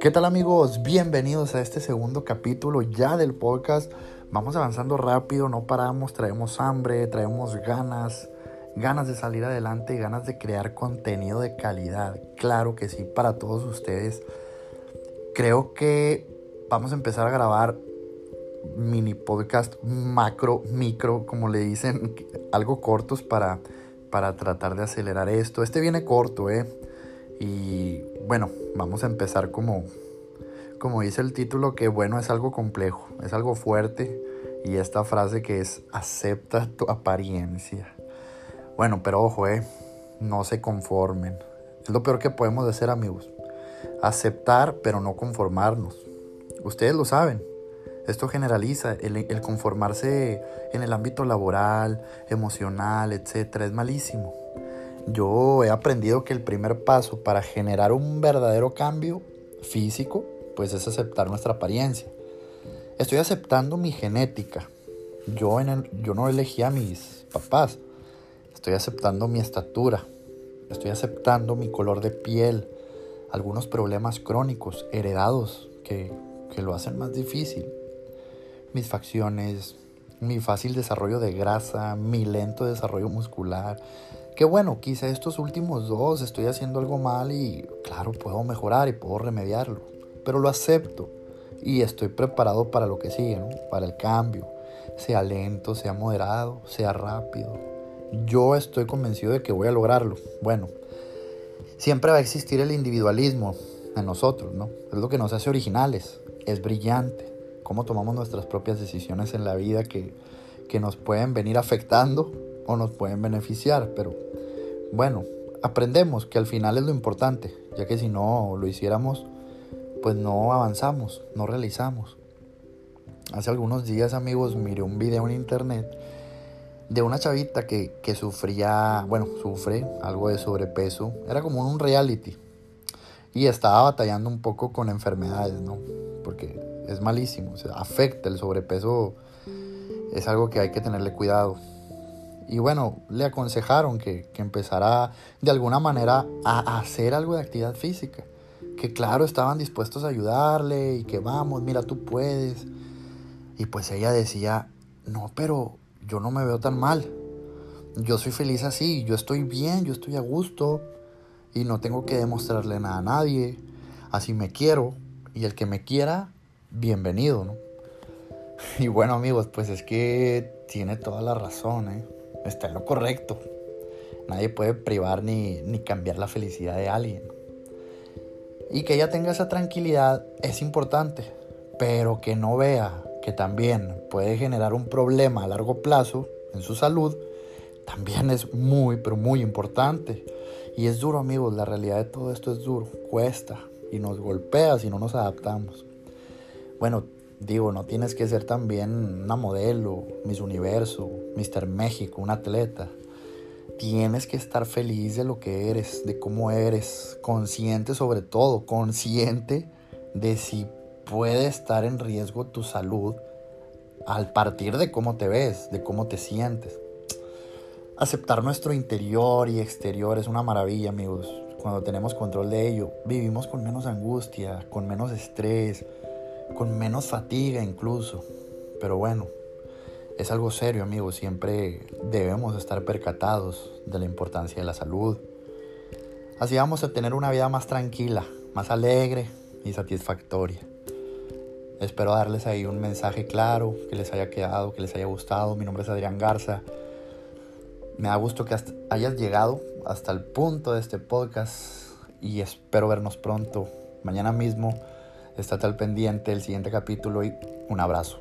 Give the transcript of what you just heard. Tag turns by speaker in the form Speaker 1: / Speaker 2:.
Speaker 1: ¿Qué tal amigos? Bienvenidos a este segundo capítulo ya del podcast. Vamos avanzando rápido, no paramos, traemos hambre, traemos ganas, ganas de salir adelante ganas de crear contenido de calidad. Claro que sí, para todos ustedes. Creo que vamos a empezar a grabar mini podcast macro, micro, como le dicen, algo cortos para, para tratar de acelerar esto. Este viene corto, ¿eh? Y bueno, vamos a empezar como, como dice el título, que bueno, es algo complejo, es algo fuerte. Y esta frase que es, acepta tu apariencia. Bueno, pero ojo, eh, no se conformen. Es lo peor que podemos hacer, amigos. Aceptar, pero no conformarnos. Ustedes lo saben. Esto generaliza, el, conformarse en el ámbito laboral, emocional, etc. es malísimo. Yo he aprendido que el primer paso para generar un verdadero cambio físico, pues es aceptar nuestra apariencia. Estoy aceptando mi genética. Yo, en el, yo no elegí a mis papás. Estoy aceptando mi estatura. Estoy aceptando mi color de piel. Algunos problemas crónicos, heredados, que, que lo hacen más difícil. Mis facciones, mi fácil desarrollo de grasa, mi lento desarrollo muscular, que bueno, quizá estos últimos dos estoy haciendo algo mal y claro, puedo mejorar y puedo remediarlo, pero lo acepto y estoy preparado para lo que sigue, para el cambio, sea lento, sea moderado, sea rápido. Yo estoy convencido de que voy a lograrlo. Bueno, siempre va a existir el individualismo en nosotros, ¿no? Es lo que nos hace originales, es brillante, cómo tomamos nuestras propias decisiones en la vida que, que nos pueden venir afectando o nos pueden beneficiar, pero bueno, aprendemos que al final es lo importante, ya que si no lo hiciéramos, pues no avanzamos, no realizamos. Hace algunos días, amigos, miré un video en internet de una chavita que, que sufría, bueno, sufre algo de sobrepeso, era como un reality, y estaba batallando un poco con enfermedades, ¿no? Porque es malísimo, afecta el sobrepeso, es algo que hay que tenerle cuidado. Y bueno, le aconsejaron que, que empezara de alguna manera a hacer algo de actividad física. Que claro, estaban dispuestos a ayudarle y que vamos, mira, tú puedes. Y pues ella decía, no, pero yo no me veo tan mal. Yo soy feliz así, yo estoy bien, yo estoy a gusto y no tengo que demostrarle nada a nadie. Así me quiero y el que me quiera, bienvenido, ¿no? Y bueno amigos, pues es que tiene toda la razón, ¿eh? está en lo correcto. Nadie puede privar ni, ni cambiar la felicidad de alguien. Y que ella tenga esa tranquilidad es importante, pero que no vea que también puede generar un problema a largo plazo en su salud, también es muy, pero muy importante. Y es duro, amigos, la realidad de todo esto es duro, cuesta y nos golpea si no nos adaptamos. Bueno, Digo, no tienes que ser también una modelo, Miss Universo, Mr. México, un atleta. Tienes que estar feliz de lo que eres, de cómo eres, consciente sobre todo, consciente de si puede estar en riesgo tu salud al partir de cómo te ves, de cómo te sientes. Aceptar nuestro interior y exterior es una maravilla, amigos. Cuando tenemos control de ello, vivimos con menos angustia, con menos estrés, con menos fatiga incluso. Pero bueno, es algo serio amigos, siempre debemos estar percatados de la importancia de la salud. Así vamos a tener una vida más tranquila, más alegre y satisfactoria. Espero darles ahí un mensaje claro, que les haya quedado, que les haya gustado. Mi nombre es Adrián Garza. Me da gusto que hayas llegado hasta el punto de este podcast y espero vernos pronto, mañana mismo Estate al pendiente del siguiente capítulo y un abrazo.